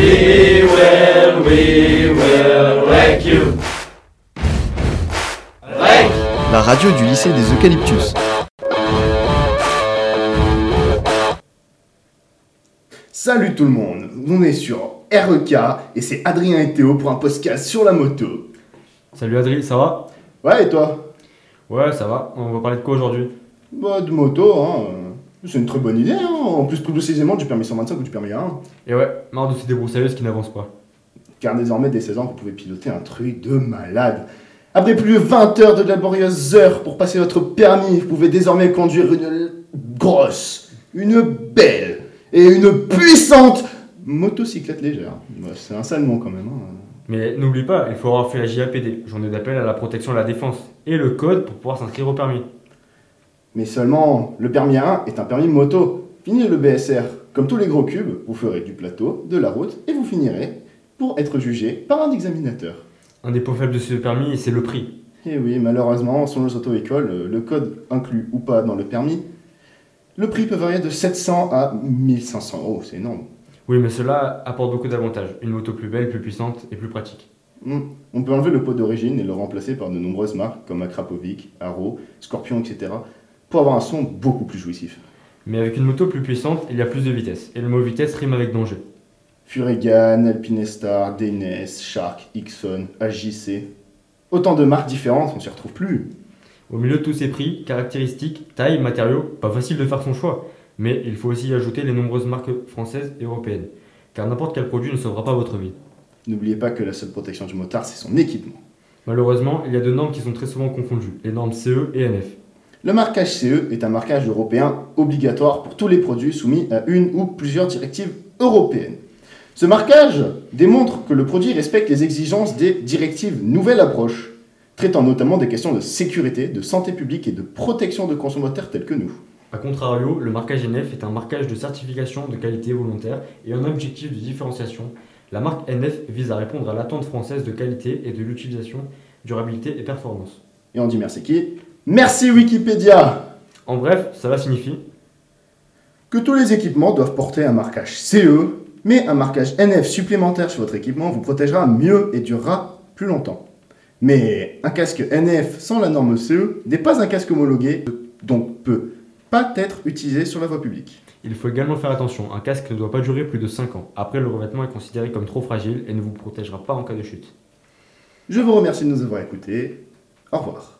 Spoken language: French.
We will, we will wreck you. Wreck. La radio du lycée des Eucalyptus. Salut tout le monde, on est sur REK et c'est Adrien et Théo pour un podcast sur la moto. Salut Adri, ça va? Ouais, et toi? Ouais, ça va. On va parler de quoi aujourd'hui? Bah, de moto, hein. C'est une très bonne idée, hein. En plus, plus précisément du permis 125 ou du permis 1. Et ouais, marre de ces débroussailleuses qui n'avancent pas. Car désormais, dès 16 ans, vous pouvez piloter un truc de malade. Après plus de 20 heures de laborieuses heures pour passer votre permis, vous pouvez désormais conduire une grosse, une belle et une puissante motocyclette légère. C'est un sale nom quand même. hein. Mais n'oublie pas, il faut avoir fait la JAPD, journée d'appel à la protection de la défense, et le code pour pouvoir s'inscrire au permis. Mais seulement, le permis A1 est un permis moto. Fini le BSR. Comme tous les gros cubes, vous ferez du plateau, de la route, et vous finirez pour être jugé par un examinateur. Un des points faibles de ce permis, c'est le prix. Et oui, malheureusement, selon les auto-écoles, le code inclus ou pas dans le permis, le prix peut varier de 700 à 1500 euros, c'est énorme. Oui, mais cela apporte beaucoup d'avantages. Une moto plus belle, plus puissante et plus pratique. Hmm. On peut enlever le pot d'origine et le remplacer par de nombreuses marques comme Akrapovic, Arrow, Scorpion, etc. pour avoir un son beaucoup plus jouissif. Mais avec une moto plus puissante, il y a plus de vitesse. Et le mot vitesse rime avec danger. Furigan, Alpinestar, DNS, Shark, Ixon, AJC. Autant de marques différentes, on s'y retrouve plus. Au milieu de tous ces prix, caractéristiques, taille, matériaux, pas facile de faire son choix. Mais il faut aussi y ajouter les nombreuses marques françaises et européennes. Car n'importe quel produit ne sauvera pas votre vie. N'oubliez pas que la seule protection du motard, c'est son équipement. Malheureusement, il y a deux normes qui sont très souvent confondues, les normes CE et NF. Le marquage CE est un marquage européen obligatoire pour tous les produits soumis à une ou plusieurs directives européennes. Ce marquage démontre que le produit respecte les exigences des directives Nouvelle Approche, traitant notamment des questions de sécurité, de santé publique et de protection de consommateurs tels que nous. A contrario, le marquage NF est un marquage de certification de qualité volontaire et un objectif de différenciation. La marque NF vise à répondre à l'attente française de qualité et de l'utilisation, durabilité et performance. Et on dit merci qui? Merci Wikipédia En bref, cela signifie Que tous les équipements doivent porter un marquage CE, mais un marquage NF supplémentaire sur votre équipement vous protégera mieux et durera plus longtemps. Mais un casque NF sans la norme CE n'est pas un casque homologué, donc peut pas être utilisé sur la voie publique. il faut également faire attention, un casque ne doit pas durer plus de 5 ans. Après, le revêtement est considéré comme trop fragile et ne vous protégera pas en cas de chute. Je vous remercie de nous avoir écoutés. Au revoir.